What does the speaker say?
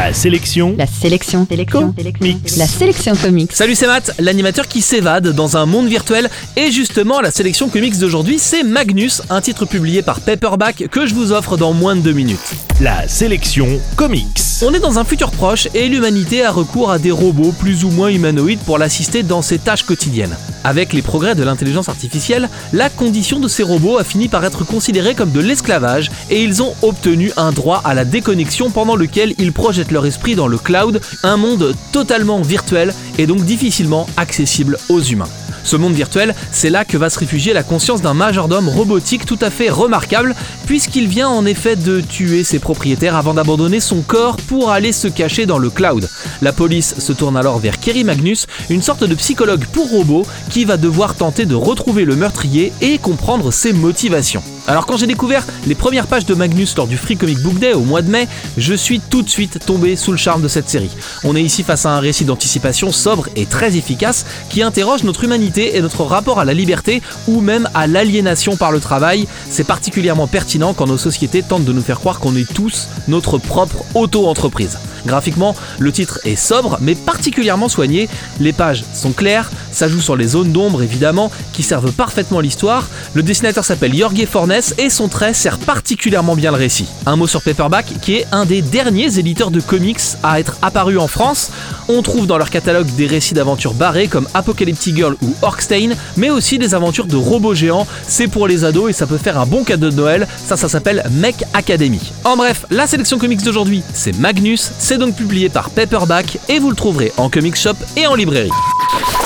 La sélection. La sélection. Sélection. La sélection comics. Salut c'est Matt, l'animateur qui s'évade dans un monde virtuel et justement la sélection comics d'aujourd'hui c'est Magnus, un titre publié par Paperback que je vous offre dans moins de deux minutes. La sélection comics. On est dans un futur proche et l'humanité a recours à des robots plus ou moins humanoïdes pour l'assister dans ses tâches quotidiennes. Avec les progrès de l'intelligence artificielle, la condition de ces robots a fini par être considérée comme de l'esclavage et ils ont obtenu un droit à la déconnexion pendant lequel ils projettent leur esprit dans le cloud, un monde totalement virtuel et donc difficilement accessible aux humains. Ce monde virtuel, c'est là que va se réfugier la conscience d'un majordome robotique tout à fait remarquable, puisqu'il vient en effet de tuer ses propriétaires avant d'abandonner son corps pour aller se cacher dans le cloud. La police se tourne alors vers Kerry Magnus, une sorte de psychologue pour robots, qui va devoir tenter de retrouver le meurtrier et comprendre ses motivations. Alors quand j'ai découvert les premières pages de Magnus lors du Free Comic Book Day au mois de mai, je suis tout de suite tombé sous le charme de cette série. On est ici face à un récit d'anticipation sobre et très efficace qui interroge notre humanité et notre rapport à la liberté ou même à l'aliénation par le travail. C'est particulièrement pertinent quand nos sociétés tentent de nous faire croire qu'on est tous notre propre auto-entreprise. Graphiquement, le titre est sobre mais particulièrement soigné. Les pages sont claires, ça joue sur les zones d'ombre évidemment qui servent parfaitement l'histoire. Le dessinateur s'appelle Jorge Fornes et son trait sert particulièrement bien le récit. Un mot sur Paperback qui est un des derniers éditeurs de comics à être apparu en France. On trouve dans leur catalogue des récits d'aventures barrés comme Apocalyptic Girl ou Orkstein, mais aussi des aventures de robots géants. C'est pour les ados et ça peut faire un bon cadeau de Noël. Ça, ça s'appelle Mech Academy. En bref, la sélection comics d'aujourd'hui, c'est Magnus. C'est donc publié par Paperback et vous le trouverez en comic shop et en librairie.